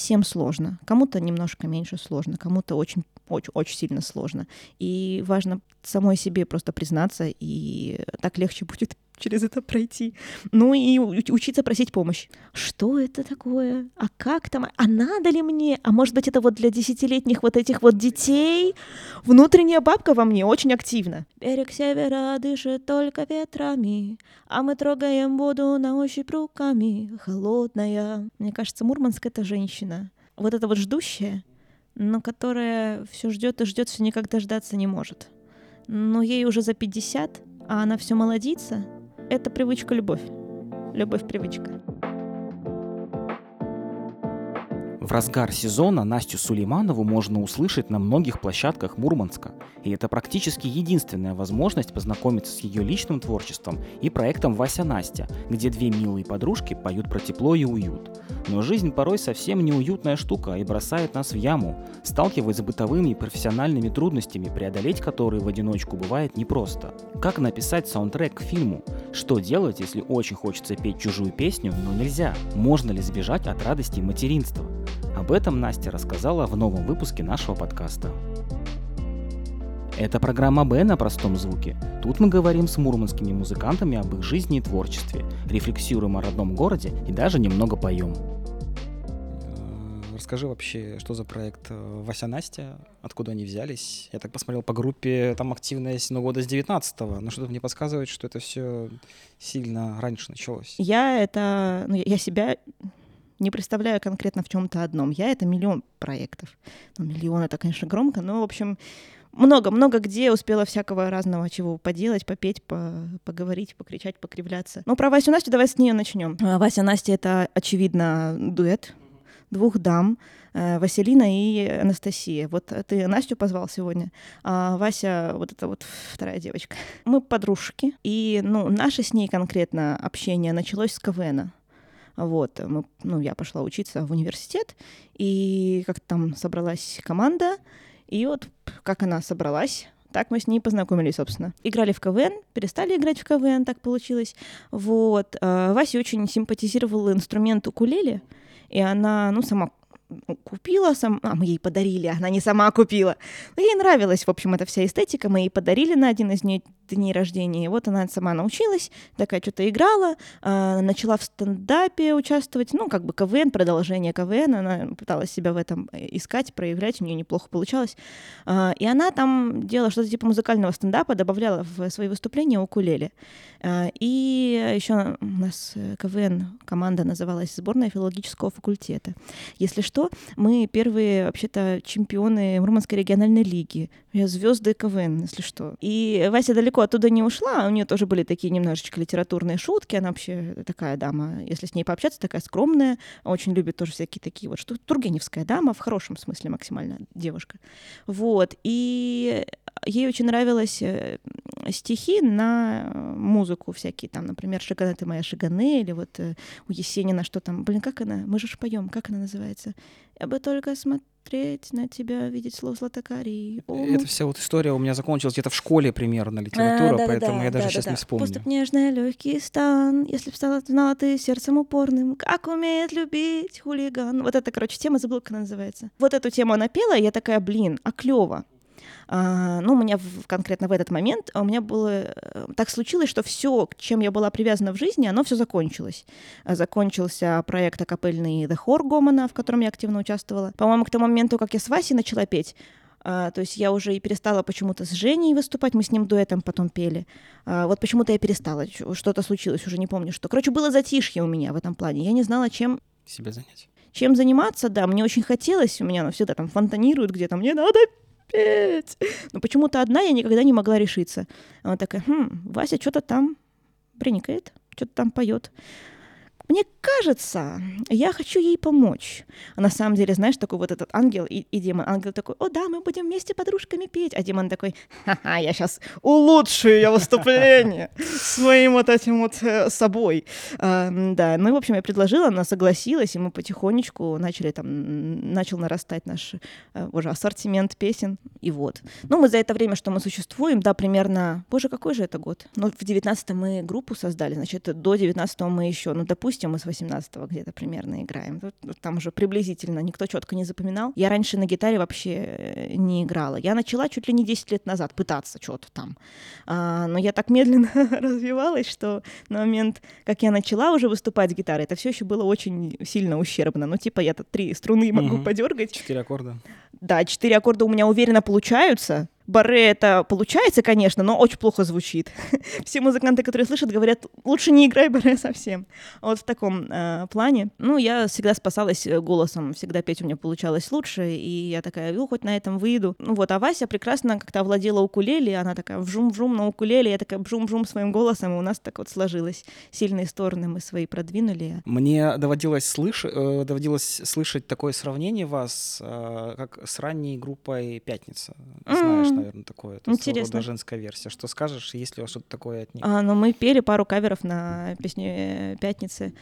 всем сложно. Кому-то немножко меньше сложно, кому-то очень, очень, очень сильно сложно. И важно самой себе просто признаться, и так легче будет через это пройти. Ну и учиться просить помощь. Что это такое? А как там? А надо ли мне? А может быть, это вот для десятилетних вот этих вот детей? Внутренняя бабка во мне очень активна. Берег севера дышит только ветрами, а мы трогаем воду на ощупь руками. Холодная. Мне кажется, Мурманск — это женщина. Вот это вот ждущая, но которая все ждет и ждет, все никак дождаться не может. Но ей уже за 50, а она все молодится, это привычка любовь. Любовь-привычка. В разгар сезона Настю Сулейманову можно услышать на многих площадках Мурманска. И это практически единственная возможность познакомиться с ее личным творчеством и проектом «Вася Настя», где две милые подружки поют про тепло и уют. Но жизнь порой совсем неуютная штука и бросает нас в яму, сталкиваясь с бытовыми и профессиональными трудностями, преодолеть которые в одиночку бывает непросто. Как написать саундтрек к фильму? Что делать, если очень хочется петь чужую песню, но нельзя? Можно ли сбежать от радости материнства? Об этом Настя рассказала в новом выпуске нашего подкаста. Это программа «Б» на простом звуке. Тут мы говорим с мурманскими музыкантами об их жизни и творчестве, рефлексируем о родном городе и даже немного поем. Э, расскажи вообще, что за проект э, Вася Настя, откуда они взялись? Я так посмотрел по группе, там активность, ну, года с 19-го, но что-то мне подсказывает, что это все сильно раньше началось. Я это, ну, я себя не представляю конкретно в чем-то одном. Я это миллион проектов. Ну, миллион это, конечно, громко, но, в общем, много-много где успела всякого разного чего поделать, попеть, по поговорить, покричать, покривляться. Ну, про Васю Настю давай с нее начнем. А, Вася Настя — это, очевидно, дуэт двух дам, э, Василина и Анастасия. Вот ты Настю позвал сегодня, а Вася вот это вот вторая девочка. Мы подружки, и ну, наше с ней конкретно общение началось с КВНа. Вот, мы, ну, я пошла учиться в университет, и как там собралась команда, и вот как она собралась, так мы с ней познакомились, собственно. Играли в КВН, перестали играть в КВН, так получилось. Вот. А Васе очень симпатизировал инструмент укулеле, и она, ну, сама купила, сам... а мы ей подарили, она не сама купила. Но ей нравилась, в общем, эта вся эстетика, мы ей подарили на один из дней, рождения, и вот она сама научилась, такая что-то играла, э, начала в стендапе участвовать, ну, как бы КВН, продолжение КВН, она пыталась себя в этом искать, проявлять, у нее неплохо получалось. Э, и она там делала что-то типа музыкального стендапа, добавляла в свои выступления укулеле. Э, и еще у нас КВН команда называлась «Сборная филологического факультета». Если что, что, мы первые вообще-то чемпионы Мурманской региональной лиги. Звезды КВН, если что. И Вася далеко оттуда не ушла, у нее тоже были такие немножечко литературные шутки. Она вообще такая дама, если с ней пообщаться, такая скромная, очень любит тоже всякие такие вот что Тургеневская дама, в хорошем смысле максимально девушка. Вот. И ей очень нравилось э, стихи на музыку всякие, там, например, «Шаганы ты моя Шаганы», или вот э, у Есенина что там, блин, как она, мы же поем, как она называется? Я бы только смотреть на тебя, видеть слово златокарий. Это вся вот история у меня закончилась где-то в школе примерно литература, а, да, поэтому да, я даже да, сейчас да, не вспомню. Пуступ нежный, легкий стан, если б стала знала ты сердцем упорным, как умеет любить хулиган. Вот это, короче, тема, забыла, как она называется. Вот эту тему она пела, и я такая, блин, а клево. А, ну, у меня в, конкретно в этот момент у меня было э, так случилось, что все, к чем я была привязана в жизни, оно все закончилось. Закончился проект акапельный The Хор Гомана, в котором я активно участвовала. По-моему, к тому моменту, как я с Васей начала петь, Uh, то есть я уже и перестала почему-то с Женей выступать, мы с ним дуэтом потом пели. Uh, вот почему-то я перестала, что-то случилось, уже не помню что. Короче, было затишье у меня в этом плане. Я не знала, чем... Себя занять. Чем заниматься, да, мне очень хотелось, у меня оно всегда там фонтанирует где-то, мне надо петь. Но почему-то одна я никогда не могла решиться. Она такая, хм, Вася что-то там приникает, что-то там поет мне кажется, я хочу ей помочь. А на самом деле, знаешь, такой вот этот ангел и, и демон. Ангел такой, о да, мы будем вместе подружками петь. А демон такой, ха-ха, я сейчас улучшую ее выступление своим вот этим вот э, собой. А, да, ну и, в общем, я предложила, она согласилась, и мы потихонечку начали там, начал нарастать наш э, уже ассортимент песен. И вот. Ну, мы за это время, что мы существуем, да, примерно, боже, какой же это год? Ну, в 19 мы группу создали, значит, до 19 мы еще, ну, допустим, допустим, мы с 18 где-то примерно играем. Там уже приблизительно никто четко не запоминал. Я раньше на гитаре вообще э, не играла. Я начала чуть ли не 10 лет назад пытаться что-то там. А, но я так медленно развивалась, что на момент, как я начала уже выступать с гитарой, это все еще было очень сильно ущербно. Ну, типа, я тут три струны могу угу. подергать. Четыре аккорда. Да, четыре аккорда у меня уверенно получаются. Баре это получается, конечно, но очень плохо звучит. Все музыканты, которые слышат, говорят, лучше не играй баре совсем. Вот в таком э, плане. Ну, я всегда спасалась э, голосом, всегда петь у меня получалось лучше, и я такая, ну, хоть на этом выйду. Ну вот, а Вася прекрасно как-то овладела укулеле, она такая вжум-вжум на укулеле, я такая вжум-вжум своим голосом, и у нас так вот сложилось. Сильные стороны мы свои продвинули. Мне доводилось, слыш... Э, доводилось слышать такое сравнение вас, э, как с ранней группой «Пятница». Знаешь, наверное, такое. Это Интересно. Женская версия. Что скажешь, если у вас что-то такое от них? А, ну, мы пели пару каверов на песню э, «Пятницы».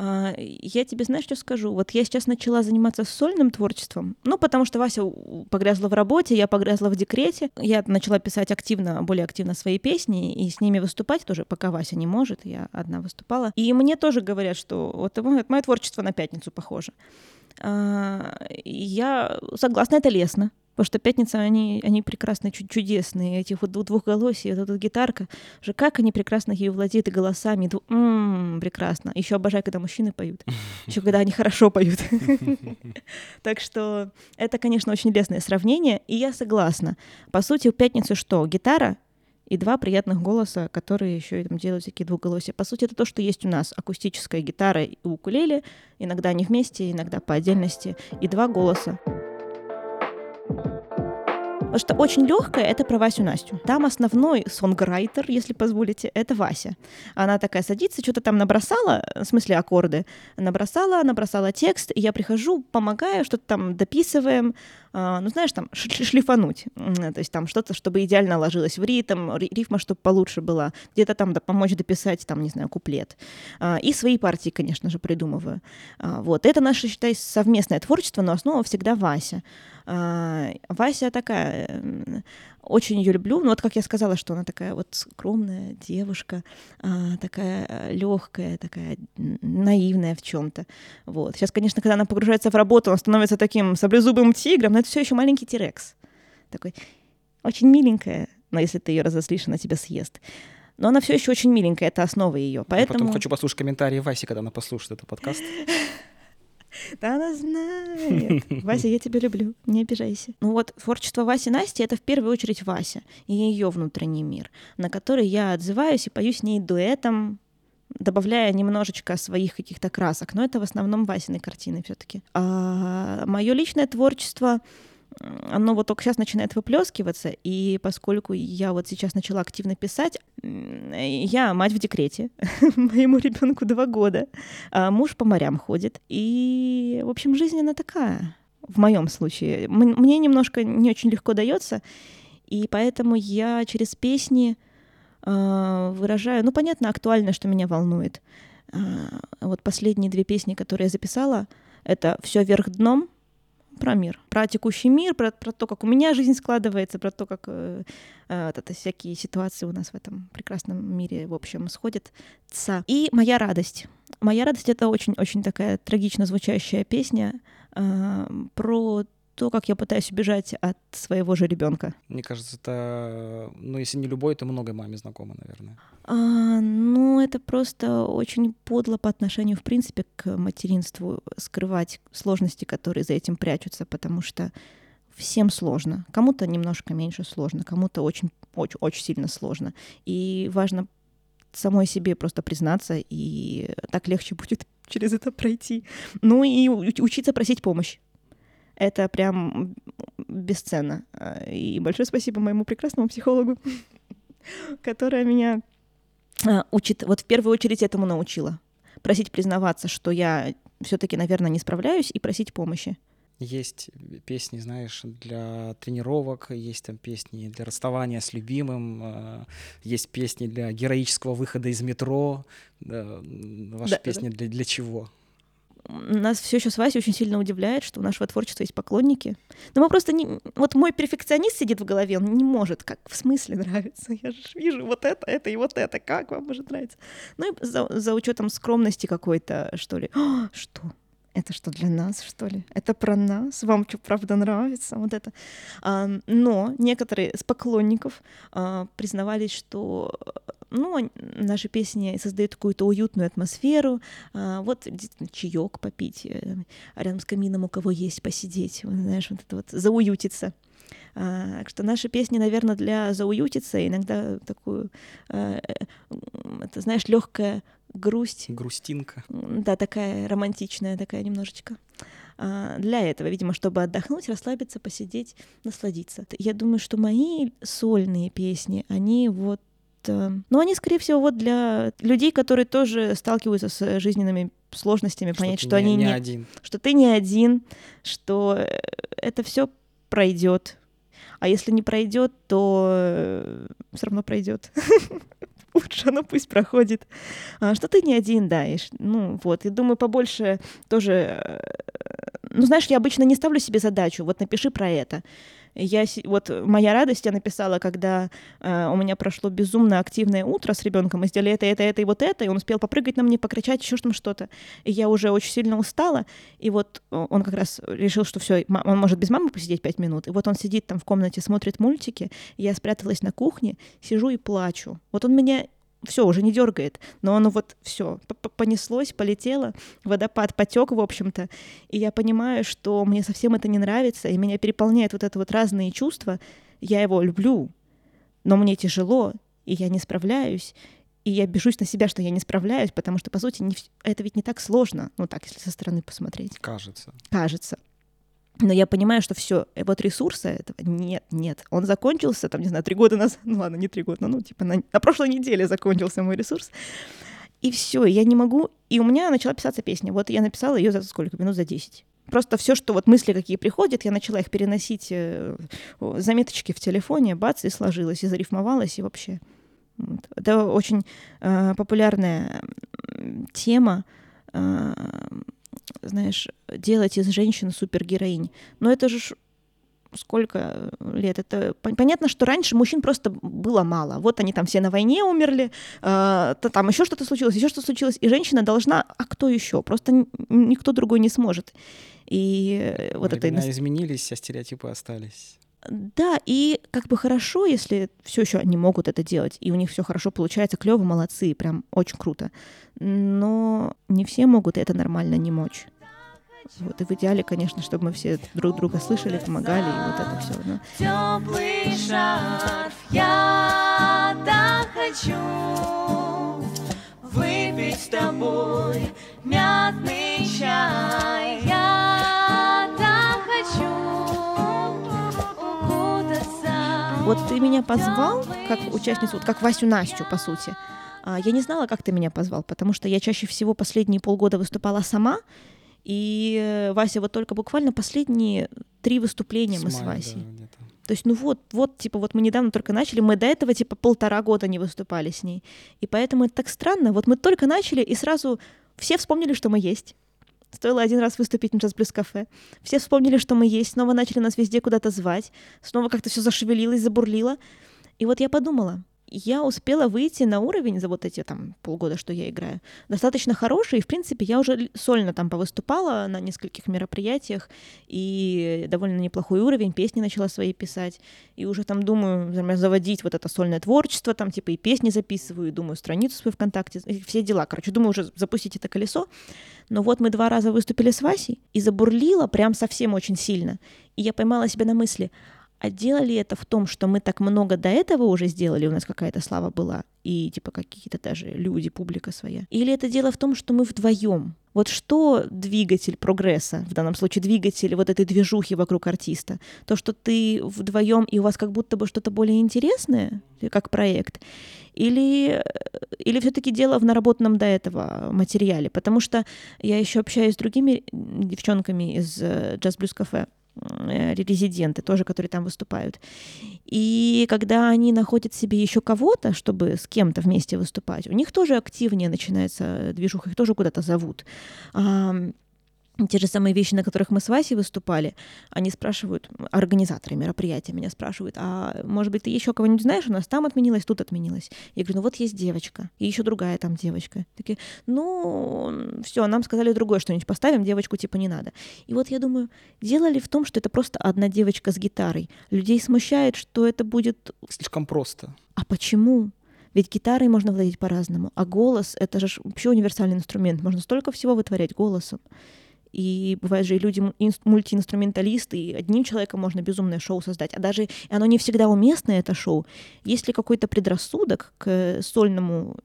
А, я тебе, знаешь, что скажу? Вот я сейчас начала заниматься сольным творчеством, ну, потому что Вася погрязла в работе, я погрязла в декрете. Я начала писать активно, более активно свои песни и с ними выступать тоже, пока Вася не может, я одна выступала. И мне тоже говорят, что вот мое творчество на пятницу похоже. А, я согласна, это лестно. Потому что пятница, они, они прекрасно чудесные. Эти вот двухголосие, вот эта гитарка. Же как они прекрасно ее владеют и голосами. Дву... М-м, прекрасно. Еще обожаю, когда мужчины поют. Еще когда они хорошо поют. Так что это, конечно, очень лестное сравнение. И я согласна. По сути, в пятницу что? Гитара и два приятных голоса, которые еще и там делают всякие двухголосия. По сути, это то, что есть у нас. Акустическая гитара и укулеле. Иногда они вместе, иногда по отдельности. И два голоса. Потому что очень легкое это про Васю Настю. Там основной сонграйтер, если позволите, это Вася. Она такая садится, что-то там набросала, в смысле аккорды, набросала, набросала текст, и я прихожу, помогаю, что-то там дописываем, а, ну, знаешь, там шлифануть, то есть там что-то, чтобы идеально ложилось в ритм, рифма, чтобы получше была, где-то там да, помочь дописать, там, не знаю, куплет. А, и свои партии, конечно же, придумываю. А, вот, это наше, считай, совместное творчество, но основа всегда Вася. Вася такая, очень ее люблю. Ну вот как я сказала, что она такая вот скромная девушка, такая легкая, такая наивная в чем-то. Вот. Сейчас, конечно, когда она погружается в работу, она становится таким саблезубым тигром, но это все еще маленький тирекс. Такой очень миленькая, но если ты ее разослишь, она тебя съест. Но она все еще очень миленькая, это основа ее. Поэтому... Я потом хочу послушать комментарии Васи, когда она послушает этот подкаст. Да она знает. Вася, я тебя люблю, не обижайся. Ну вот творчество Васи Насти — это в первую очередь Вася и ее внутренний мир, на который я отзываюсь и пою с ней дуэтом, добавляя немножечко своих каких-то красок. Но это в основном Васиной картины все-таки. А мое личное творчество оно вот только сейчас начинает выплескиваться, и поскольку я вот сейчас начала активно писать, я мать в декрете, моему ребенку два года, а муж по морям ходит, и, в общем, жизнь она такая, в моем случае. Мне немножко не очень легко дается, и поэтому я через песни э, выражаю, ну, понятно, актуально, что меня волнует. Э, вот последние две песни, которые я записала, это «Все вверх дном», про мир, про текущий мир, про, про то, как у меня жизнь складывается, про то, как э, э, это, всякие ситуации у нас в этом прекрасном мире, в общем, сходят. И «Моя радость». «Моя радость» — это очень-очень такая трагично звучащая песня э, про то, как я пытаюсь убежать от своего же ребенка. Мне кажется, это, ну, если не любой, то много маме знакомо, наверное. А, ну, это просто очень подло по отношению, в принципе, к материнству скрывать сложности, которые за этим прячутся, потому что всем сложно. Кому-то немножко меньше сложно, кому-то очень, очень, очень сильно сложно. И важно самой себе просто признаться, и так легче будет через это пройти. Ну и учиться просить помощь. Это прям бесценно. А, и большое спасибо моему прекрасному психологу, которая меня а, учит, вот в первую очередь этому научила. Просить признаваться, что я все-таки, наверное, не справляюсь, и просить помощи. Есть песни, знаешь, для тренировок, есть там песни для расставания с любимым, а, есть песни для героического выхода из метро. Ваши да, песни да. Для, для чего? Нас все еще с Васей очень сильно удивляет, что у нашего творчества есть поклонники. Но мы просто не... Вот мой перфекционист сидит в голове, он не может. Как в смысле нравится? Я же вижу вот это, это и вот это. Как вам может нравиться? Ну и за, за учетом скромности какой-то, что ли. О, что? это что для нас, что ли? Это про нас? Вам что, правда нравится? Вот это. А, но некоторые из поклонников а, признавались, что ну, наши песни создают какую-то уютную атмосферу. А, вот чаек попить, э, рядом с камином у кого есть посидеть, знаешь, вот это вот зауютиться. А, что наши песни, наверное, для зауютиться, иногда такую, а, э, это, знаешь, легкая грусть. Грустинка. Да, такая романтичная, такая немножечко. А, для этого, видимо, чтобы отдохнуть, расслабиться, посидеть, насладиться. Я думаю, что мои сольные песни, они вот э, ну, они, скорее всего, вот для людей, которые тоже сталкиваются с жизненными сложностями, что понять, что не, они не, один. что ты не один, что э, это все пройдет. А если не пройдет, то э, все равно пройдет. лучше оно пусть проходит. А, что ты не один, да, и, ну вот, и думаю, побольше тоже, ну знаешь, я обычно не ставлю себе задачу, вот напиши про это. Я, вот моя радость я написала, когда э, у меня прошло безумно активное утро с ребенком, мы сделали это, это, это и вот это, и он успел попрыгать на мне, покричать, еще там что-то. И я уже очень сильно устала, и вот он как раз решил, что все, он может без мамы посидеть пять минут, и вот он сидит там в комнате, смотрит мультики, я спряталась на кухне, сижу и плачу. Вот он меня все, уже не дергает, но оно вот все понеслось, полетело, водопад потек, в общем-то, и я понимаю, что мне совсем это не нравится, и меня переполняет вот это вот разные чувства. Я его люблю, но мне тяжело, и я не справляюсь, и я бежусь на себя, что я не справляюсь, потому что, по сути, не, это ведь не так сложно, ну так, если со стороны посмотреть. Кажется. Кажется. Но я понимаю, что все, э, вот ресурса этого нет, нет. Он закончился, там, не знаю, три года назад, ну ладно, не три года, ну, типа на, на прошлой неделе закончился мой ресурс. И все, я не могу. И у меня начала писаться песня. Вот я написала ее за сколько? Минут за 10. Просто все, что вот мысли какие приходят, я начала их переносить, э, заметочки в телефоне, бац, и сложилось, и зарифмовалось, и вообще. Вот. Это очень э, популярная тема. Э, знаешь, делать из женщин супергероинь. Но это же сколько лет? Это понятно, что раньше мужчин просто было мало. Вот они там все на войне умерли, э, там еще что-то случилось, еще что-то случилось, и женщина должна, а кто еще? Просто никто другой не сможет. И вот Времена это изменились, а стереотипы остались. Да, и как бы хорошо, если все еще они могут это делать, и у них все хорошо получается, клево, молодцы, прям очень круто. Но не все могут это нормально не мочь. Вот, и в идеале, конечно, чтобы мы все друг друга слышали, помогали, и вот это все. Но... Теплый шарф, я так хочу выпить с тобой мятный чай. Я Вот ты меня позвал как участницу, вот как Васю Настю, по сути. А, я не знала, как ты меня позвал, потому что я чаще всего последние полгода выступала сама, и э, Вася вот только буквально последние три выступления с мы с Васей. Да, То есть, ну вот, вот, типа, вот мы недавно только начали, мы до этого, типа, полтора года не выступали с ней. И поэтому это так странно. Вот мы только начали, и сразу все вспомнили, что мы есть. Стоило один раз выступить на джаз плюс кафе. Все вспомнили, что мы есть, снова начали нас везде куда-то звать, снова как-то все зашевелилось, забурлило. И вот я подумала, я успела выйти на уровень за вот эти там полгода, что я играю, достаточно хороший, и, в принципе, я уже сольно там повыступала на нескольких мероприятиях, и довольно неплохой уровень, песни начала свои писать, и уже там думаю заводить вот это сольное творчество, там типа и песни записываю, и думаю страницу свою ВКонтакте, все дела, короче, думаю уже запустить это колесо, но вот мы два раза выступили с Васей, и забурлила прям совсем очень сильно, и я поймала себя на мысли — а дело ли это в том, что мы так много до этого уже сделали, у нас какая-то слава была, и типа какие-то даже люди, публика своя? Или это дело в том, что мы вдвоем? Вот что двигатель прогресса, в данном случае двигатель вот этой движухи вокруг артиста? То, что ты вдвоем и у вас как будто бы что-то более интересное, как проект? Или, или все-таки дело в наработанном до этого материале? Потому что я еще общаюсь с другими девчонками из Cafe, Э, резиденты тоже, которые там выступают. И когда они находят себе еще кого-то, чтобы с кем-то вместе выступать, у них тоже активнее начинается движуха, их тоже куда-то зовут. Те же самые вещи, на которых мы с Васей выступали, они спрашивают, организаторы мероприятия меня спрашивают, а может быть, ты еще кого-нибудь знаешь, у нас там отменилось, тут отменилось. Я говорю, ну вот есть девочка, и еще другая там девочка. Такие, ну, все, нам сказали другое что-нибудь поставим, девочку типа не надо. И вот я думаю, дело ли в том, что это просто одна девочка с гитарой? Людей смущает, что это будет... Слишком просто. А почему? Ведь гитарой можно владеть по-разному, а голос — это же вообще универсальный инструмент, можно столько всего вытворять голосом. И бывают же и люди мультиинструменталисты, и одним человеком можно безумное шоу создать. А даже оно не всегда уместное, это шоу. Есть ли какой-то предрассудок к сольному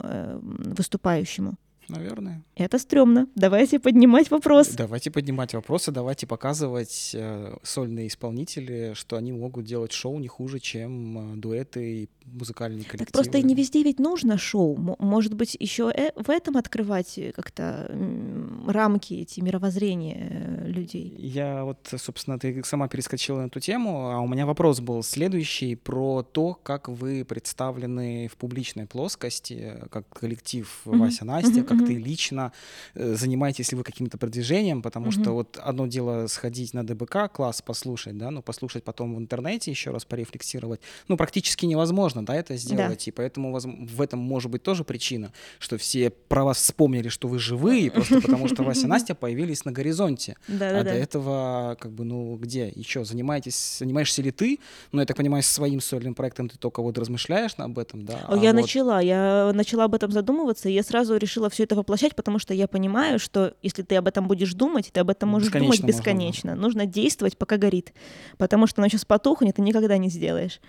э, выступающему? Наверное. Это стрёмно. Давайте поднимать вопрос. Давайте поднимать вопросы, давайте показывать э, сольные исполнители, что они могут делать шоу не хуже, чем э, дуэты и музыкальные коллективы. Так просто не везде ведь нужно шоу. Может быть, еще э в этом открывать как-то рамки эти мировоззрения людей. Я вот, собственно, ты сама перескочила на эту тему, а у меня вопрос был следующий про то, как вы представлены в публичной плоскости, как коллектив mm-hmm. Вася Настя, mm-hmm. как как ты лично э, занимаетесь ли вы каким-то продвижением, потому что вот одно дело сходить на ДБК класс послушать, да, но послушать потом в интернете еще раз порефлексировать, ну практически невозможно, да, это сделать, да. и поэтому в этом может быть тоже причина, что все про вас вспомнили, что вы живые, просто потому что Вася и Настя появились на горизонте, а до этого как бы ну где? Еще занимаетесь, занимаешься ли ты? Ну я так понимаю, своим сольным проектом ты только вот размышляешь об этом, да? А я начала, я начала об этом задумываться, и я сразу решила все это воплощать, потому что я понимаю, что если ты об этом будешь думать, ты об этом можешь думать бесконечно. Можно. Нужно действовать, пока горит, потому что оно сейчас потухнет, ты никогда не сделаешь.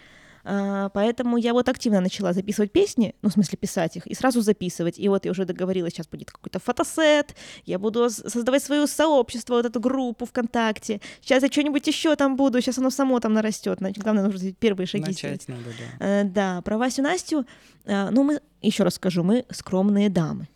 А, поэтому я вот активно начала записывать песни, ну, в смысле, писать их, и сразу записывать. И вот я уже договорилась, сейчас будет какой-то фотосет, я буду создавать свое сообщество, вот эту группу ВКонтакте. Сейчас я что-нибудь еще там буду, сейчас оно само там нарастет. Главное, нужно сделать первые шаги. Начать надо, да. Э, да, про Васю Настю, э, ну, мы, еще раз скажу, мы скромные дамы.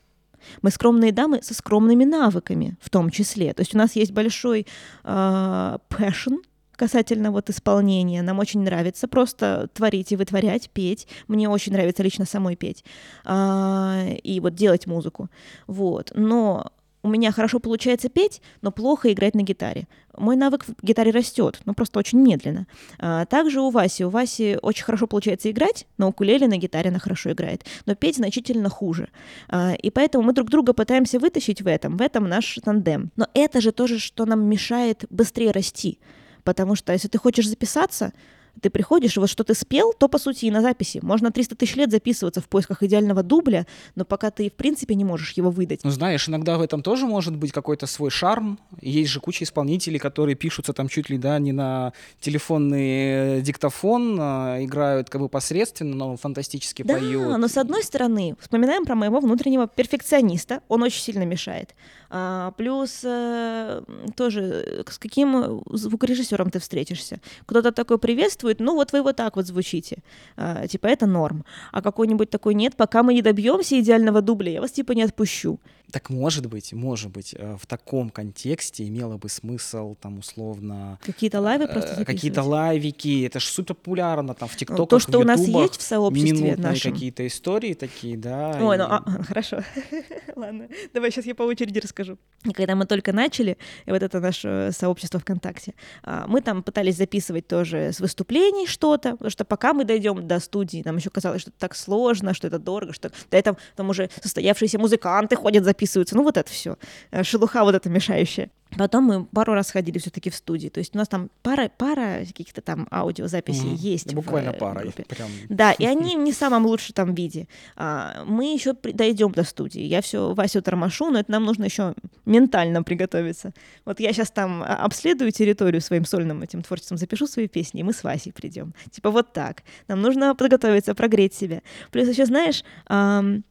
Мы скромные дамы со скромными навыками в том числе. То есть у нас есть большой э, passion касательно вот исполнения. Нам очень нравится просто творить и вытворять, петь. Мне очень нравится лично самой петь. Э, и вот делать музыку. Вот. Но у меня хорошо получается петь, но плохо играть на гитаре. Мой навык в гитаре растет, но просто очень медленно. А, также у Васи. У Васи очень хорошо получается играть, на укулеле, на гитаре она хорошо играет, но петь значительно хуже. А, и поэтому мы друг друга пытаемся вытащить в этом, в этом наш тандем. Но это же тоже, что нам мешает быстрее расти. Потому что если ты хочешь записаться, ты приходишь, и вот что ты спел, то, по сути, и на записи. Можно 300 тысяч лет записываться в поисках идеального дубля, но пока ты, в принципе, не можешь его выдать. Ну, знаешь, иногда в этом тоже может быть какой-то свой шарм. Есть же куча исполнителей, которые пишутся там чуть ли, да, не на телефонный диктофон, а играют как бы посредственно, но фантастически да, поют. Да, но с одной стороны, вспоминаем про моего внутреннего перфекциониста, он очень сильно мешает. А, плюс э, тоже, с каким звукорежиссером ты встретишься. Кто-то такой приветствует, ну вот вы вот так вот звучите. А, типа это норм. А какой-нибудь такой нет, пока мы не добьемся идеального дубля, я вас типа не отпущу. Так может быть, может быть, э, в таком контексте имело бы смысл там условно... Какие-то лайвы просто э, Какие-то лайвики, это же супер популярно там в ТикТоках, То, что у нас есть в сообществе нашем. какие-то истории такие, да. Ой, и... ну а, хорошо. Ладно, давай сейчас я по очереди расскажу. Когда мы только начали, и вот это наше сообщество ВКонтакте, а, мы там пытались записывать тоже с выступлений что-то, потому что пока мы дойдем до студии, нам еще казалось, что это так сложно, что это дорого, что до этого там уже состоявшиеся музыканты ходят записывать записываются, ну вот это все, э, шелуха вот эта мешающая. Потом мы пару раз ходили все-таки в студии. То есть у нас там пара, пара каких-то там аудиозаписей mm, есть. Да, буквально в, э, пара. Прям... Да, и они не в самом лучшем там виде. А, мы еще дойдем до студии. Я все Васю тормошу, но это нам нужно еще ментально приготовиться. Вот я сейчас там а, обследую территорию своим сольным этим творчеством, запишу свои песни, и мы с Васей придем. Типа вот так. Нам нужно подготовиться, прогреть себя. Плюс еще, знаешь, эм,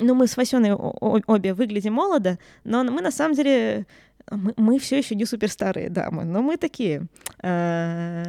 ну, мы с Васеной обе выглядим молодо, но мы на самом деле мы, мы все еще не суперстарые дамы, но мы такие. Э,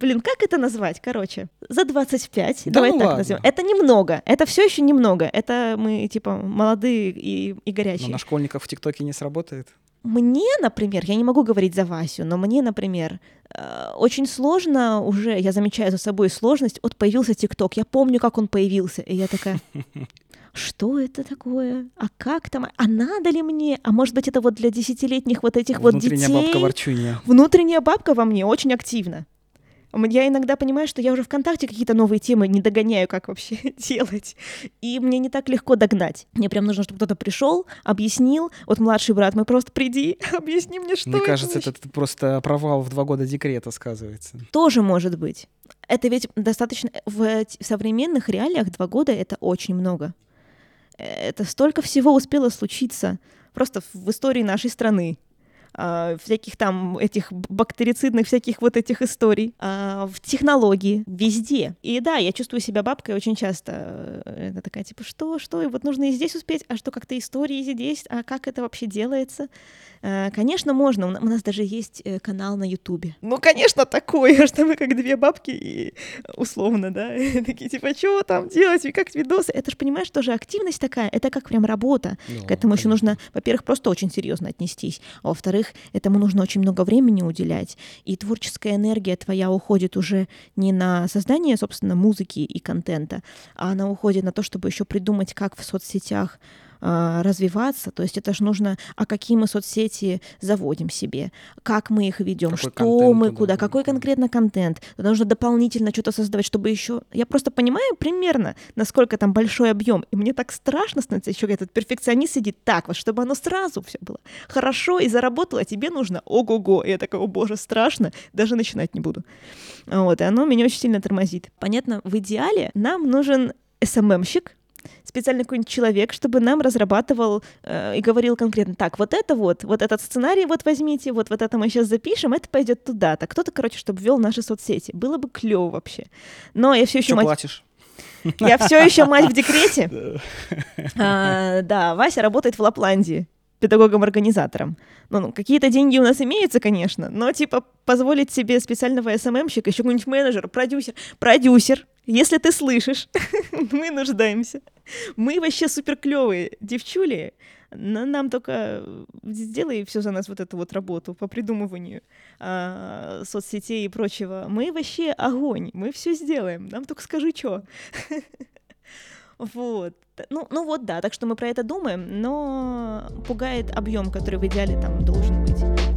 блин, как это назвать? Короче, за 25. Да давай ну так ладно. назовем. Это немного. Это все еще немного. Это мы, типа, молодые и, и горячие. Но на школьников в ТикТоке не сработает. Мне, например, я не могу говорить за Васю, но мне, например, э, очень сложно уже, я замечаю за собой сложность, вот появился ТикТок, я помню, как он появился, и я такая, что это такое, а как там, а надо ли мне, а может быть это вот для десятилетних вот этих вот детей. Внутренняя бабка ворчунья. Внутренняя бабка во мне очень активна. Я иногда понимаю, что я уже ВКонтакте какие-то новые темы не догоняю, как вообще делать. И мне не так легко догнать. Мне прям нужно, чтобы кто-то пришел, объяснил. Вот младший брат, мы просто приди, объясни мне, что Мне это кажется, значит. это просто провал в два года декрета сказывается. Тоже может быть. Это ведь достаточно... В в современных реалиях два года — это очень много. Это столько всего успело случиться просто в истории нашей страны. а, всяких там этих бактерицидных всяких вот этих историй, а, в технологии, везде. И да, я чувствую себя бабкой очень часто. Это такая, типа, что, что, и вот нужно и здесь успеть, а что, как-то истории здесь, а как это вообще делается? Э, Конечно, можно. У на- у нас даже есть э, канал на Ютубе. Ну, конечно, такое, что мы как две бабки и условно, да, такие, типа, что там делать, и как видосы. Это же, понимаешь, тоже активность такая, это как прям работа. Ну, К этому еще нужно, во-первых, просто очень серьезно отнестись, а во-вторых, этому нужно очень много времени уделять, и творческая энергия твоя уходит уже не на создание, собственно, музыки и контента, а она уходит на то, чтобы еще придумать, как в соцсетях развиваться, то есть это же нужно, а какие мы соцсети заводим себе, как мы их ведем, Какой что мы куда, какой конкретно контент, Туда нужно дополнительно что-то создавать, чтобы еще, я просто понимаю примерно, насколько там большой объем, и мне так страшно становится, еще этот перфекционист сидит так вот, чтобы оно сразу все было хорошо и заработало, а тебе нужно ого-го, и я такая, о боже, страшно, даже начинать не буду. Вот, и оно меня очень сильно тормозит. Понятно, в идеале нам нужен СММщик, специальный какой-нибудь человек, чтобы нам разрабатывал э, и говорил конкретно, так, вот это вот, вот этот сценарий вот возьмите, вот, вот это мы сейчас запишем, это пойдет туда-то. Кто-то, короче, чтобы вел наши соцсети. Было бы клево вообще. Но я все еще Что мать, платишь? я все еще мать в декрете. А, Да, Вася работает в Лапландии педагогом-организатором. Ну, ну, какие-то деньги у нас имеются, конечно, но типа позволить себе специального СММщика, еще какой-нибудь менеджер, продюсер, продюсер, если ты слышишь, мы нуждаемся. Мы вообще супер клевые девчули, нам только сделай все за нас вот эту вот работу по придумыванию а, соцсетей и прочего. Мы вообще огонь, мы все сделаем. Нам только скажи, что. Вот. Ну, ну вот да, так что мы про это думаем, но пугает объем, который в идеале там должен быть.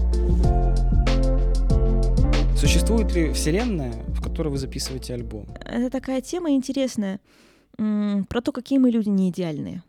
Существует ли вселенная, в которой вы записываете альбом? Это такая тема интересная про то, какие мы люди не идеальные.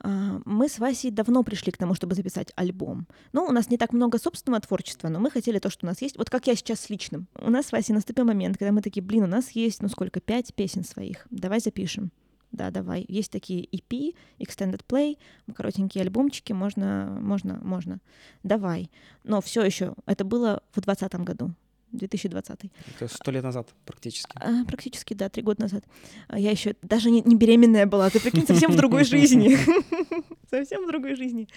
А, Мы с Васей давно пришли к тому, чтобы записать альбом. Ну, у нас не так много собственного творчества, но мы хотели то, что у нас есть. Вот как я сейчас с личным. У нас с Васей наступил момент, когда мы такие, блин, у нас есть, ну сколько, пять песен своих. Давай запишем. Да, давай. Есть такие EP, Extended Play, коротенькие альбомчики, можно, можно, можно. Давай. Но все еще, это было в 2020 году, 2020. Это сто лет назад практически. А, практически, да, три года назад. А Я еще даже не, не беременная была. Ты прикинь, совсем в другой жизни. Совсем в другой жизни.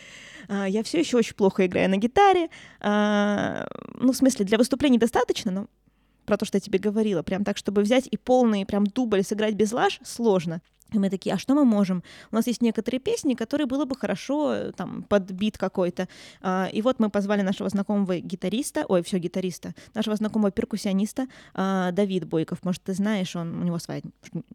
А, Я все еще очень плохо играю на гитаре. А, Ну, в смысле, для выступлений достаточно, но про то, что я тебе говорила, прям так, чтобы взять и полный прям дубль сыграть без лаж, сложно. И мы такие, а что мы можем? У нас есть некоторые песни, которые было бы хорошо э, там под бит какой-то. А, И вот мы позвали нашего знакомого гитариста, ой, все гитариста, нашего знакомого перкуссиониста а, Давид Бойков. Может, ты знаешь, он у него своя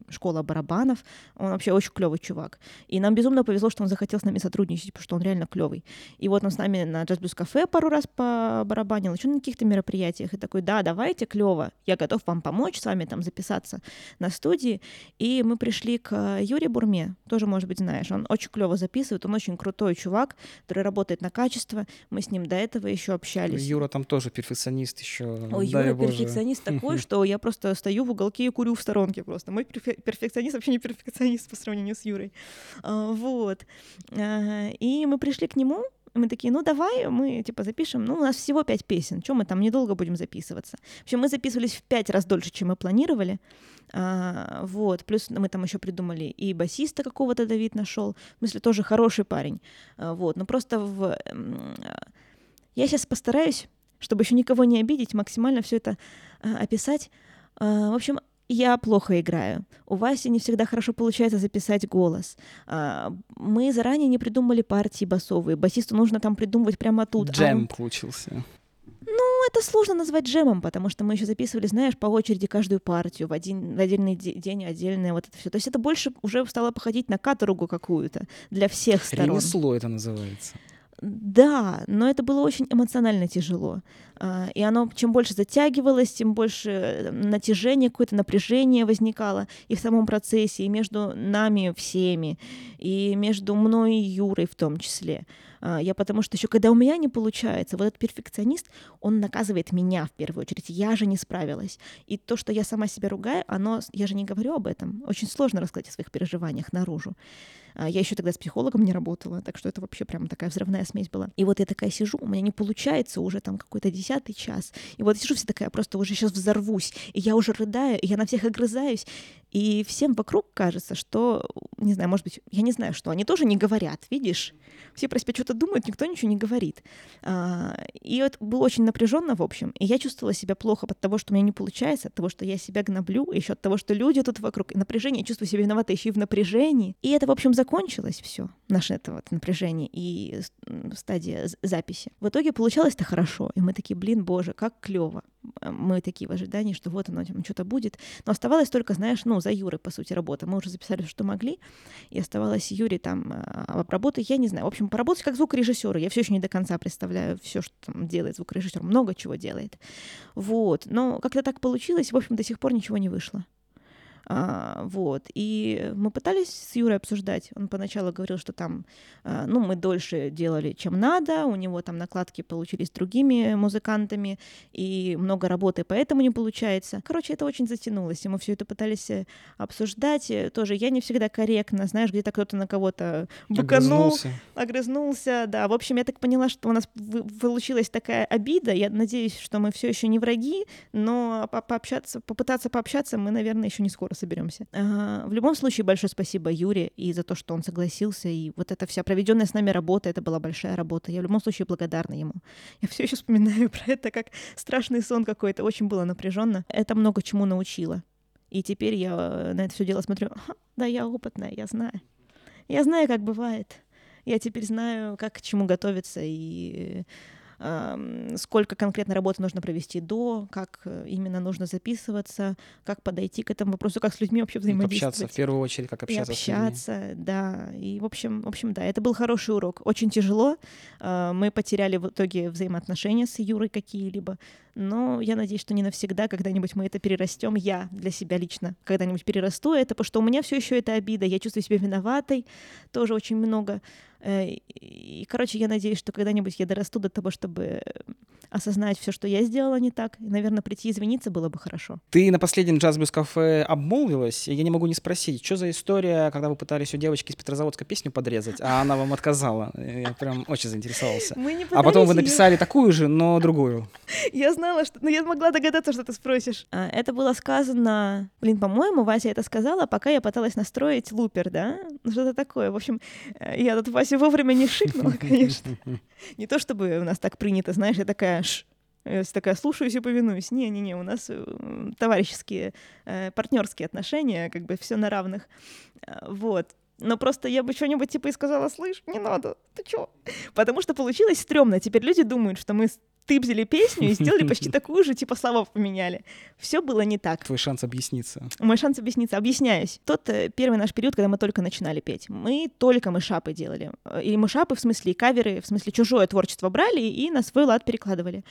школа барабанов. Он вообще очень клевый чувак. И нам безумно повезло, что он захотел с нами сотрудничать, потому что он реально клевый. И вот он с нами на джаз кафе пару раз побарабанил, еще на каких-то мероприятиях. И такой, да, давайте, клево, я готов вам помочь с вами там записаться на студии. И мы пришли к Юре Бурме, тоже, может быть, знаешь, он очень клево записывает, он очень крутой чувак, который работает на качество. Мы с ним до этого еще общались. Юра там тоже перфекционист еще. Дай Юра боже. перфекционист такой, что я просто стою в уголке и курю в сторонке просто. Мой перфе- перфекционист вообще не перфекционист по сравнению с Юрой. А, Вот. А, И мы пришли к нему, мы такие, ну давай мы типа запишем, ну у нас всего пять песен, что мы там недолго будем записываться. В общем, мы записывались в пять раз дольше, чем мы планировали. А, вот, плюс мы там еще придумали и басиста какого-то Давид нашел, в смысле тоже хороший парень. А, вот, но просто в... а, Я сейчас постараюсь, чтобы еще никого не обидеть, максимально все это а, описать. А, в общем, я плохо играю. У Васи не всегда хорошо получается записать голос. А, мы заранее не придумали партии басовые. Басисту нужно там придумывать прямо тут. а Джем получился. Это сложно назвать джемом, потому что мы еще записывали, знаешь, по очереди каждую партию в один в отдельный день отдельное вот это все. То есть это больше уже стало походить на каторгу какую-то для всех сторон. Ремесло это называется. Да, но это было очень эмоционально тяжело. А, и оно чем больше затягивалось, тем больше натяжение, какое-то напряжение возникало и в самом процессе, и между нами всеми, и между мной и Юрой в том числе. А, я потому что еще когда у меня не получается, вот этот перфекционист, он наказывает меня в первую очередь. Я же не справилась. И то, что я сама себя ругаю, оно, я же не говорю об этом. Очень сложно рассказать о своих переживаниях наружу. А, я еще тогда с психологом не работала, так что это вообще прям такая взрывная смесь была. И вот я такая сижу, у меня не получается уже там какой-то десятый час. И вот сижу вся такая, просто уже сейчас взорвусь. И я уже рыдаю, и я на всех огрызаюсь. И всем вокруг кажется, что, не знаю, может быть, я не знаю, что они тоже не говорят, видишь? Все про себя что-то думают, никто ничего не говорит. А, и это было очень напряженно, в общем. И я чувствовала себя плохо от того, что у меня не получается, от того, что я себя гноблю, еще от того, что люди тут вокруг. И напряжение, я чувствую себя виноватой еще и в напряжении. И это, в общем, закончилось все, наше это вот напряжение и стадия записи. В итоге получалось-то хорошо. И мы такие, блин, боже, как клево мы такие в ожидании, что вот оно что-то будет. Но оставалось только, знаешь, ну, за Юрой, по сути, работа. Мы уже записали, что могли, и оставалось Юрий там а, обработать, я не знаю. В общем, поработать как звукорежиссер. Я все еще не до конца представляю все, что там делает звукорежиссер. Много чего делает. Вот. Но как-то так получилось, в общем, до сих пор ничего не вышло. А, вот. И мы пытались с Юрой обсуждать. Он поначалу говорил, что там, а, ну, мы дольше делали, чем надо, у него там накладки получились другими музыкантами, и много работы, поэтому не получается. Короче, это очень затянулось, и мы все это пытались э, обсуждать. Тоже я не всегда корректно, знаешь, где-то кто-то на кого-то быканул, огрызнулся. огрызнулся, да. В общем, я так поняла, что у нас получилась такая обида. Я надеюсь, что мы все еще не враги, но пообщаться, попытаться пообщаться мы, наверное, еще не скоро соберемся. В любом случае, большое спасибо Юре и за то, что он согласился. И вот эта вся проведенная с нами работа, это была большая работа. Я в любом случае благодарна ему. Я все еще вспоминаю про это как страшный сон какой-то. Очень было напряженно. Это много чему научило. И теперь я на это все дело смотрю. Да, я опытная, я знаю. Я знаю, как бывает. Я теперь знаю, как к чему готовиться и сколько конкретно работы нужно провести до, как э, именно нужно записываться, как подойти к этому вопросу, как с людьми вообще взаимодействовать. Как общаться, в первую очередь, как общаться. И общаться, да. И, в общем, в общем, да, это был хороший урок. Очень тяжело. А, мы потеряли в итоге взаимоотношения с Юрой какие-либо, но я надеюсь, что не навсегда, когда-нибудь мы это перерастем. Я для себя лично когда-нибудь перерасту это, потому что у меня все еще это обида. Я чувствую себя виноватой, тоже очень много. Э, и, короче, я надеюсь, что когда-нибудь я дорасту до того, чтобы осознать все, что я сделала не так. И, наверное, прийти извиниться было бы хорошо. Ты на последнем джаз кафе обмолвилась, и я не могу не спросить, что за история, когда вы пытались у девочки из Петрозаводска песню подрезать, а она вам отказала? Я прям очень заинтересовался. а потом вы написали ее. такую же, но другую. Я знала, что... Ну, я могла догадаться, что ты спросишь. А, это было сказано... Блин, по-моему, Вася это сказала, пока я пыталась настроить лупер, да? Что-то такое. В общем, э, я тут Вася вовремя не шикнула, конечно. Не то чтобы у нас так принято, знаешь, я такая ш, я такая слушаюсь и повинуюсь. Не-не-не, у нас э, товарищеские, э, партнерские отношения, как бы все на равных. Вот. Но просто я бы что-нибудь типа и сказала, слышь, не надо, ты чё? Потому что получилось стрёмно. Теперь люди думают, что мы тыбзили песню и сделали почти такую же, типа слова поменяли. Все было не так. Твой шанс объясниться. Мой шанс объясниться. Объясняюсь. Тот э, первый наш период, когда мы только начинали петь, мы только мышапы делали. И мышапы в смысле каверы, в смысле чужое творчество брали и на свой лад перекладывали.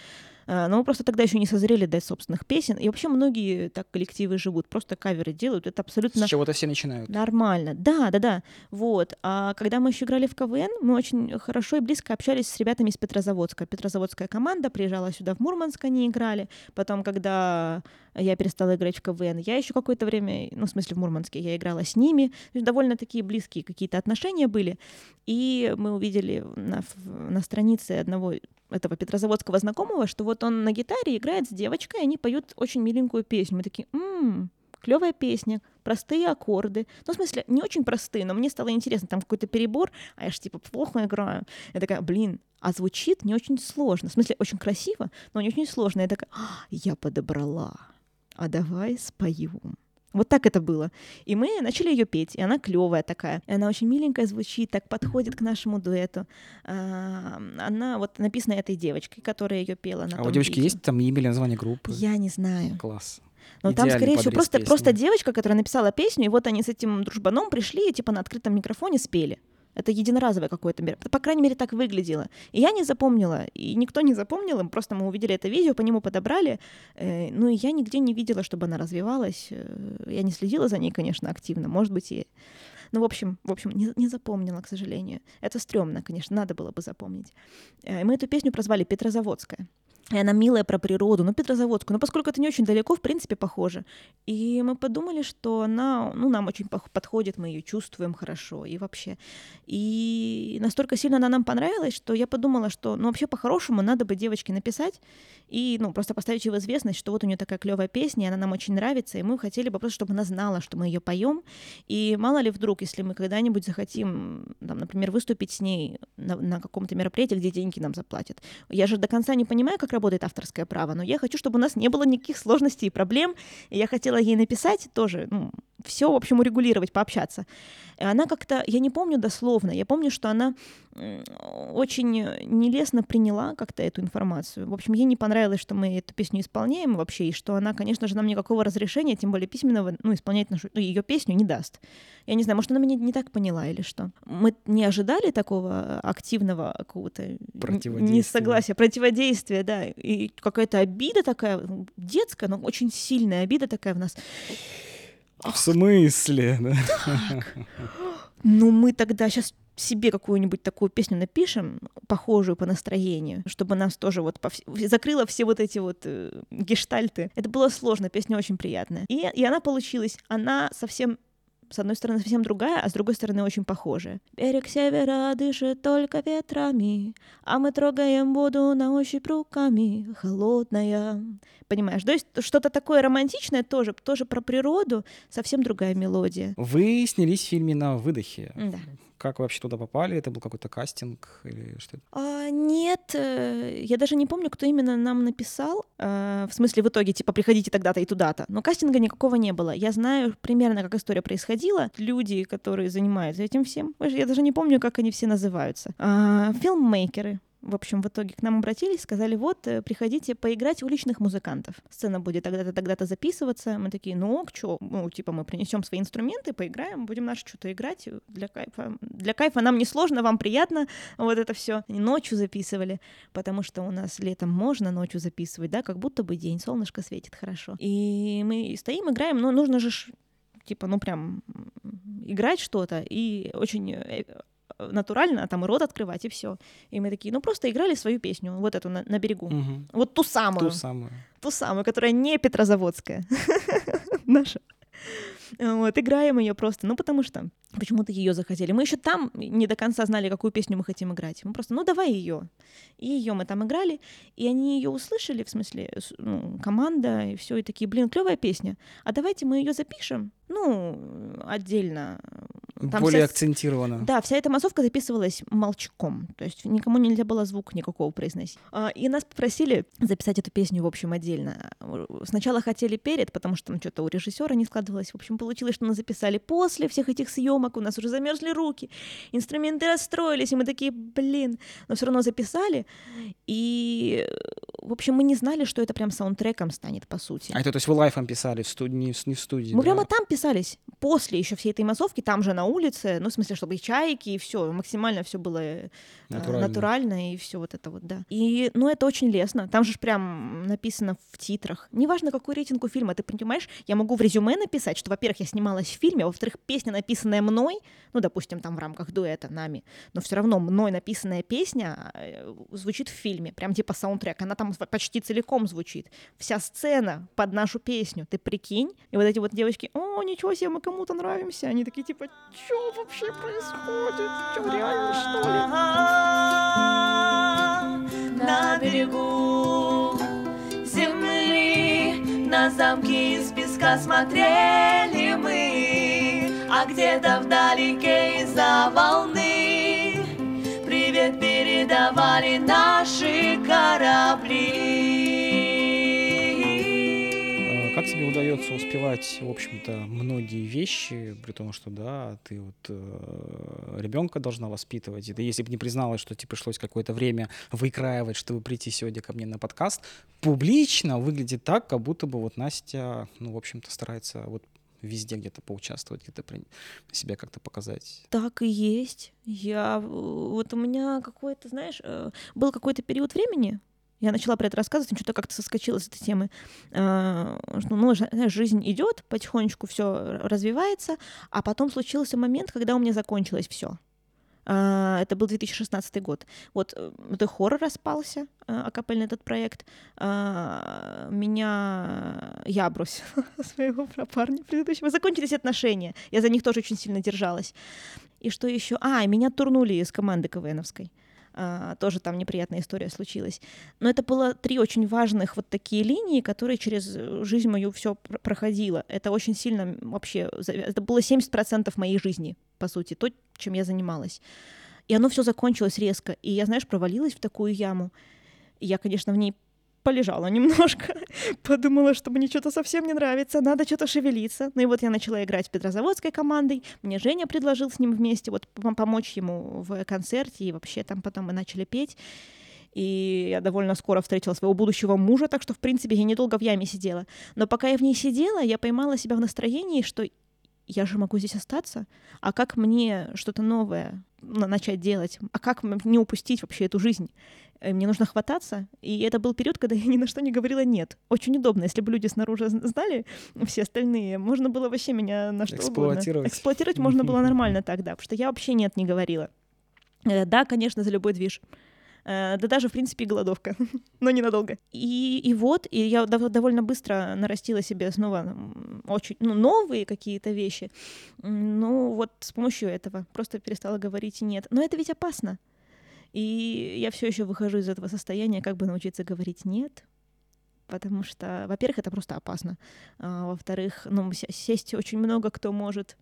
А, но мы просто тогда еще не созрели дать собственных песен. И вообще многие так коллективы живут, просто каверы делают. Это абсолютно... С чего-то все начинают. Нормально. Да, да, да. Вот. А когда мы еще играли в КВН, мы очень хорошо и близко общались с ребятами из Петрозаводска. Петрозаводская команда приезжала сюда в Мурманск, они играли. Потом, когда я перестала играть в КВН, я еще какое-то время, ну, в смысле в Мурманске, я играла с ними. Довольно такие близкие какие-то отношения были. И мы увидели на, на странице одного этого петрозаводского знакомого, что вот он на гитаре играет с девочкой, и они поют очень миленькую песню. Мы такие, ммм, клевая песня, простые аккорды. Ну, в смысле, не очень простые, но мне стало интересно, там какой-то перебор, а я же типа плохо играю. Я такая, блин, а звучит не очень сложно. В смысле, очень красиво, но не очень сложно. Я такая, а, я подобрала. А давай споем. Вот так это было. И мы начали ее петь, и она клевая такая. И она очень миленькая звучит, так подходит к нашему дуэту. А, она вот написана этой девочкой, которая ее пела. На а у девочки видео. есть там имя или название группы? Я не знаю. Класс. Но там, скорее всего, просто, просто девочка, которая написала песню, и вот они с этим дружбаном пришли и типа на открытом микрофоне спели. Это единоразовое какое-то мероприятие. По крайней мере, так выглядело. И я не запомнила, и никто не запомнил, просто мы увидели это видео, по нему подобрали. Э, ну и я нигде не видела, чтобы она развивалась. Э, я не следила за ней, конечно, активно. Может быть, и ну, в общем, в общем, не, не запомнила, к сожалению. Это стрёмно, конечно, надо было бы запомнить. Э, мы эту песню прозвали «Петрозаводская». И она милая про природу, ну, Петрозаводскую, но поскольку это не очень далеко, в принципе, похоже. И мы подумали, что она, ну, нам очень подходит, мы ее чувствуем хорошо и вообще. И настолько сильно она нам понравилась, что я подумала, что, ну, вообще, по-хорошему, надо бы девочке написать и, ну, просто поставить ее в известность, что вот у нее такая клевая песня, и она нам очень нравится, и мы хотели бы просто, чтобы она знала, что мы ее поем. И мало ли вдруг, если мы когда-нибудь захотим, там, например, выступить с ней на, на каком-то мероприятии, где деньги нам заплатят. Я же до конца не понимаю, как работает авторское право, но я хочу, чтобы у нас не было никаких сложностей и проблем. И я хотела ей написать тоже, ну, все, в общем, урегулировать, пообщаться. И она как-то, я не помню дословно, я помню, что она очень нелестно приняла как-то эту информацию. В общем, ей не понравилось, что мы эту песню исполняем вообще, и что она, конечно же, нам никакого разрешения, тем более письменного, ну, исполнять нашу, ну, ее песню не даст. Я не знаю, может, она меня не так поняла или что. Мы не ожидали такого активного какого-то несогласия, противодействия, да, и какая-то обида такая, детская, но очень сильная обида такая в нас. В смысле? Так. Ну, мы тогда сейчас себе какую-нибудь такую песню напишем, похожую по настроению, чтобы нас тоже вот пов... закрыло все вот эти вот э, гештальты. Это было сложно, песня очень приятная. И, и она получилась. Она совсем с одной стороны совсем другая, а с другой стороны очень похожая. Берег севера дышит только ветрами, а мы трогаем воду на ощупь руками, холодная. Понимаешь, то есть что-то такое романтичное тоже, тоже про природу, совсем другая мелодия. Вы снялись в фильме на выдохе. Да. Как вы вообще туда попали? Это был какой-то кастинг или что? А, нет, э, я даже не помню, кто именно нам написал. А, в смысле, в итоге, типа, приходите тогда-то и туда-то. Но кастинга никакого не было. Я знаю примерно, как история происходила. Люди, которые занимаются этим всем, я даже не помню, как они все называются. А, филммейкеры, в общем, в итоге к нам обратились, сказали, вот, э, приходите поиграть уличных музыкантов. Сцена будет тогда-то, тогда-то записываться. Мы такие, ну, что, ну, типа, мы принесем свои инструменты, поиграем, будем наше что-то играть. Для кайфа, для кайфа нам не сложно, вам приятно, вот это все. Ночью записывали, потому что у нас летом можно ночью записывать, да, как будто бы день, солнышко светит хорошо. И мы стоим, играем, но нужно же типа, ну прям играть что-то и очень э, натурально, там и рот открывать, и все. И мы такие, ну просто играли свою песню, вот эту на, на берегу. Угу. Вот ту самую. Ту самую. Ту самую, которая не Петрозаводская. Наша. Вот, играем ее просто, ну, потому что почему-то ее захотели. Мы еще там не до конца знали, какую песню мы хотим играть. Мы просто, ну, давай ее. И ее мы там играли, и они ее услышали, в смысле, ну, команда, и все, и такие, блин, клевая песня. А давайте мы ее запишем, ну, отдельно. Там Более вся... акцентированно. Да, вся эта массовка записывалась молчком, то есть никому нельзя было звук никакого произносить. А, и нас попросили записать эту песню, в общем, отдельно. Сначала хотели перед, потому что там что-то у режиссера не складывалось. В общем, получилось, что мы записали после всех этих съемок, у нас уже замерзли руки, инструменты расстроились, и мы такие, блин, но все равно записали. И, в общем, мы не знали, что это прям саундтреком станет, по сути. А это, то есть вы лайфом писали, в студии, не, в студии? Мы да? прямо там писались, после еще всей этой массовки, там же на улице, ну, в смысле, чтобы и чайки, и все, максимально все было э, натурально. натурально, и все вот это вот, да. И, ну, это очень лестно, там же прям написано в титрах. Неважно, какой рейтинг у фильма, ты понимаешь, я могу в резюме написать, что, во-первых, я снималась в фильме, а во-вторых, песня, написанная мной, ну, допустим, там в рамках дуэта нами, но все равно мной написанная песня э, звучит в фильме, прям типа саундтрек, она там почти целиком звучит. Вся сцена под нашу песню, ты прикинь, и вот эти вот девочки, о, ничего себе, мы кому-то нравимся, они такие типа, что вообще происходит? Что, реально, что ли? На берегу земли На замки из песка смотрели мы А где-то вдалеке из-за волны Привет передавали наши корабли удается успевать, в общем-то, многие вещи, при том, что, да, ты вот э, ребенка должна воспитывать, и ты, если бы не призналась, что тебе пришлось какое-то время выкраивать, чтобы прийти сегодня ко мне на подкаст, публично выглядит так, как будто бы вот Настя, ну, в общем-то, старается вот везде где-то поучаствовать, где-то себя как-то показать. Так и есть. Я вот у меня какой-то, знаешь, э, был какой-то период времени, я начала про это рассказывать, но что-то как-то соскочила с этой темы, э, что, ну, жизнь идет, потихонечку все развивается, а потом случился момент, когда у меня закончилось все. А, это был 2016 год. Вот The э, Horror распался, э, акапельный этот проект. А, меня... Я бросила своего парня предыдущего. Закончились отношения. Я за них тоже очень сильно держалась. И что еще? А, меня турнули из команды КВНовской. Uh, тоже там неприятная история случилась. Но это было три очень важных вот такие линии, которые через жизнь мою все проходило. Это очень сильно вообще... Это было 70% моей жизни, по сути, то, чем я занималась. И оно все закончилось резко. И я, знаешь, провалилась в такую яму. Я, конечно, в ней полежала немножко, подумала, что мне что-то совсем не нравится, надо что-то шевелиться. Ну и вот я начала играть с Петрозаводской командой, мне Женя предложил с ним вместе вот помочь ему в концерте, и вообще там потом мы начали петь. И я довольно скоро встретила своего будущего мужа, так что, в принципе, я недолго в яме сидела. Но пока я в ней сидела, я поймала себя в настроении, что я же могу здесь остаться, а как мне что-то новое начать делать, а как не упустить вообще эту жизнь? Э, мне нужно хвататься, и это был период, когда я ни на что не говорила «нет». Очень удобно, если бы люди снаружи знали, все остальные, можно было вообще меня на что Эксплуатировать. угодно. Эксплуатировать можно было нормально тогда, потому что я вообще «нет» не говорила. Э, да, конечно, за любой движ. Э, да даже, в принципе, и голодовка, но ненадолго. И, и вот, и я довольно быстро нарастила себе снова очень ну, новые какие-то вещи. Ну вот с помощью этого просто перестала говорить «нет». Но это ведь опасно. И я все еще выхожу из этого состояния, как бы научиться говорить «нет», потому что, во-первых, это просто опасно, а, во-вторых, ну, сесть очень много кто может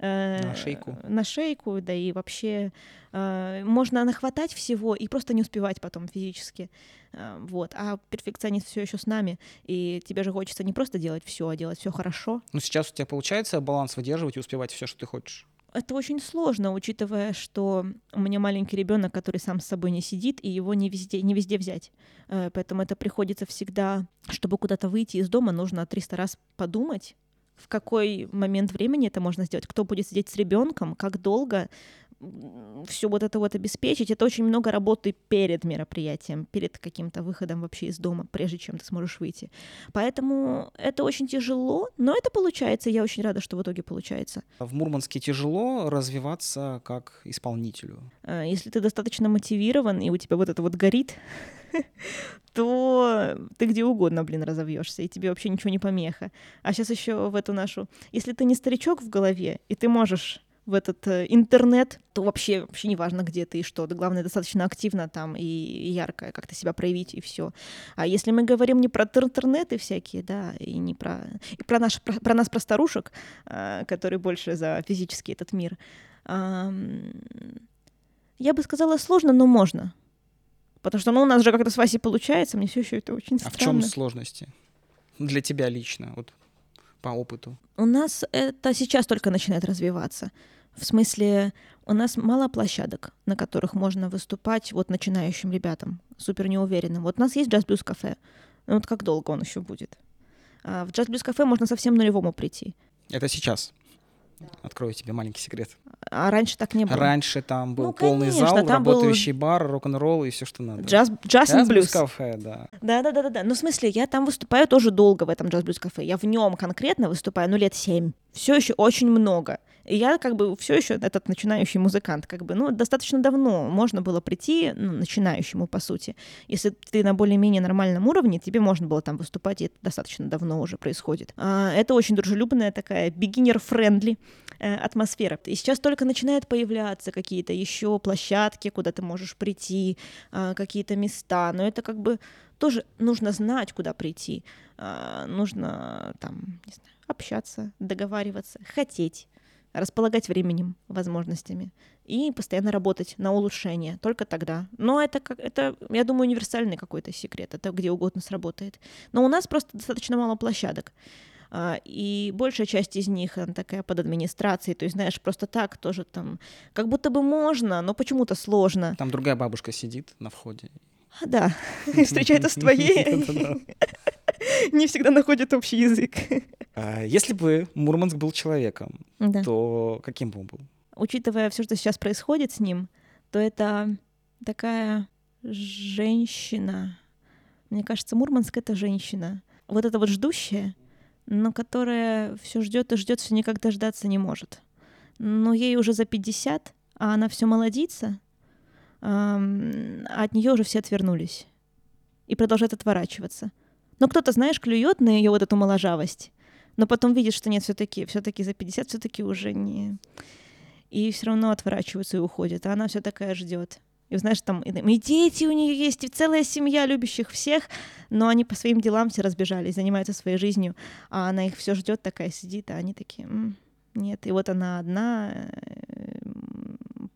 Э, на шейку. На шейку, да и вообще э, можно нахватать всего и просто не успевать потом физически. Э, вот. А перфекционист все еще с нами, и тебе же хочется не просто делать все, а делать все хорошо. Ну, сейчас у тебя получается баланс выдерживать и успевать все, что ты хочешь. Это очень сложно, учитывая, что у меня маленький ребенок, который сам с собой не сидит, и его не везде, не везде взять. Поэтому это приходится всегда, чтобы куда-то выйти из дома, нужно 300 раз подумать, в какой момент времени это можно сделать, кто будет сидеть с ребенком, как долго, все вот это вот обеспечить, это очень много работы перед мероприятием, перед каким-то выходом вообще из дома, прежде чем ты сможешь выйти. Поэтому это очень тяжело, но это получается, я очень рада, что в итоге получается. В Мурманске тяжело развиваться как исполнителю? А, если ты достаточно мотивирован, и у тебя вот это вот горит, то ты где угодно, блин, разовьешься, и тебе вообще ничего не помеха. А сейчас еще в эту нашу... Если ты не старичок в голове, и ты можешь в этот э, интернет, то вообще, вообще не важно, где ты и что. Да, главное, достаточно активно там и, ярко как-то себя проявить, и все. А если мы говорим не про интернеты всякие, да, и не про... И про, наш, про, про нас, про старушек, э, которые больше за физический этот мир, я бы сказала, сложно, но можно. Потому что ну, у нас же как-то с Васей получается, мне все еще это очень странно. А в чем сложности? Для тебя лично, вот по опыту? У нас это сейчас только начинает развиваться. В смысле, у нас мало площадок, на которых можно выступать вот начинающим ребятам, супер неуверенным. Вот у нас есть джаз-блюз-кафе. Ну вот как долго он еще будет? А в джаз-блюз-кафе можно совсем нулевому прийти. Это сейчас? Открою тебе маленький секрет. А раньше так не было? Раньше там был ну, полный конечно, зал, работающий был... бар, рок-н-ролл и все, что надо. Джаз, джаз, джаз блюз. кафе, да. Да, да, да, да, да. Ну, в смысле, я там выступаю тоже долго в этом джаз блюз кафе. Я в нем конкретно выступаю, ну, лет семь. Все еще очень много. И я как бы все еще этот начинающий музыкант, как бы, ну, достаточно давно можно было прийти, ну, начинающему, по сути. Если ты на более-менее нормальном уровне, тебе можно было там выступать, и это достаточно давно уже происходит. А, это очень дружелюбная такая beginner-friendly э, атмосфера. И сейчас только начинают появляться какие-то еще площадки, куда ты можешь прийти, э, какие-то места, но это как бы тоже нужно знать, куда прийти, э, нужно там, не знаю, общаться, договариваться, хотеть располагать временем, возможностями и постоянно работать на улучшение. Только тогда. Но это, как, это я думаю, универсальный какой-то секрет. Это где угодно сработает. Но у нас просто достаточно мало площадок. А, и большая часть из них, она такая под администрацией, то есть, знаешь, просто так тоже там, как будто бы можно, но почему-то сложно. Там другая бабушка сидит на входе. А, да, встречается с твоей, не всегда находит общий язык. А Если бы Мурманск был человеком, то каким бы он был? Учитывая все, что сейчас происходит с ним, то это такая женщина. Мне кажется, Мурманск это женщина. Вот это вот ждущая, но которая все ждет и ждет, все никак дождаться не может. Но ей уже за 50, а она все молодится, от нее уже все отвернулись и продолжают отворачиваться. Но кто-то, знаешь, клюет на ее вот эту моложавость, но потом видит, что нет, все-таки, все-таки за 50 все-таки уже не, и все равно отворачиваются и уходят, а она все такая ждет. И знаешь, там и, дети у нее есть, и целая семья любящих всех, но они по своим делам все разбежались, занимаются своей жизнью, а она их все ждет, такая сидит, а они такие, «М, нет. И вот она одна, э,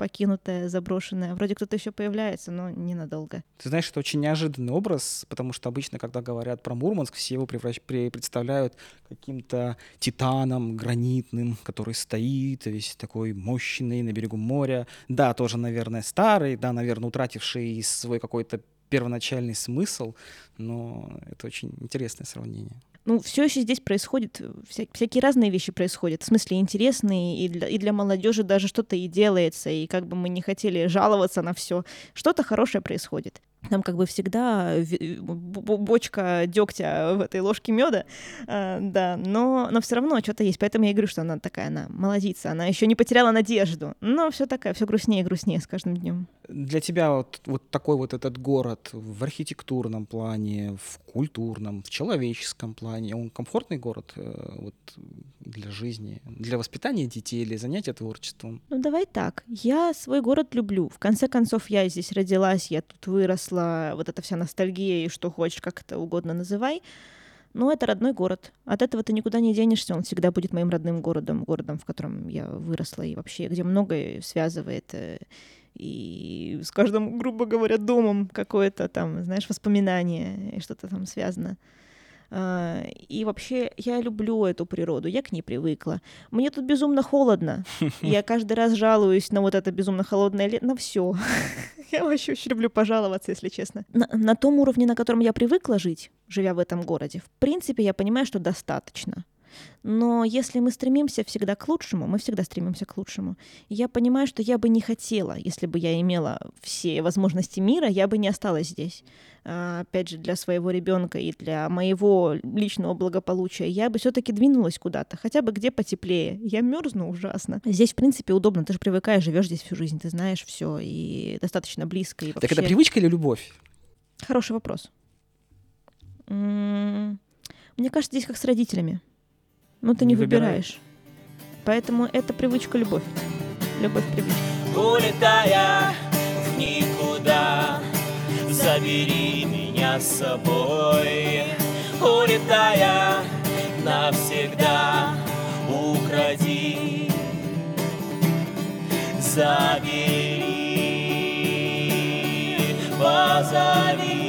покинутая, заброшенная. Вроде кто-то еще появляется, но ненадолго. Ты знаешь, это очень неожиданный образ, потому что обычно, когда говорят про Мурманск, все его превращ- пре- представляют каким-то титаном гранитным, который стоит, весь такой мощный на берегу моря. Да, тоже, наверное, старый, да, наверное, утративший свой какой-то первоначальный смысл, но это очень интересное сравнение. Ну, все еще здесь происходит, э, вся- всякие разные вещи происходят, в смысле интересные, и для, и для молодежи даже что-то и делается, и как бы мы не хотели жаловаться на все, что-то хорошее происходит. Там как бы всегда б- бочка дегтя в этой ложке меда, да, но, но все равно что-то есть. Поэтому я и говорю, что она такая, она молодица, она еще не потеряла надежду. Но все такая, все грустнее и грустнее с каждым днем. Для тебя вот, вот такой вот этот город в архитектурном плане, в культурном, в человеческом плане, он комфортный город э, вот, для жизни, для воспитания детей или занятия творчеством? Ну, давай так. Я свой город люблю. В конце концов, я здесь родилась, я тут выросла. Вот эта вся ностальгия и что хочешь, как это угодно называй. Но это родной город. От этого ты никуда не денешься. Он всегда будет моим родным городом, городом, в котором я выросла и вообще, где многое связывает э, и с каждым, грубо говоря, домом какое-то там, знаешь, воспоминание и что-то там связано. А, И вообще я люблю эту природу, я к ней привыкла. Мне тут безумно холодно. Я каждый раз жалуюсь на вот это безумно холодное лето, на все. Я вообще очень люблю пожаловаться, если честно. На, на том уровне, на котором я привыкла жить, живя в этом городе, в принципе, я понимаю, что достаточно. Но если мы стремимся всегда к лучшему, мы всегда стремимся к лучшему. И Я понимаю, что я бы не хотела, если бы я имела все возможности мира, я бы не осталась здесь. А, Опять же, для своего ребенка и для моего личного благополучия я бы все-таки двинулась куда-то, хотя бы где потеплее. Я мерзну ужасно. Здесь, в принципе, удобно. Ты же привыкаешь, живешь здесь всю жизнь, ты знаешь все и достаточно близко. И Так это вообще- привычка или любовь? Хороший вопрос. Мне кажется, здесь как с родителями но ты не, не выбираешь. выбираешь. Поэтому это привычка любовь. Любовь привычка. Улетая в никуда, забери меня с собой. Улетая навсегда, укради, забери, позови.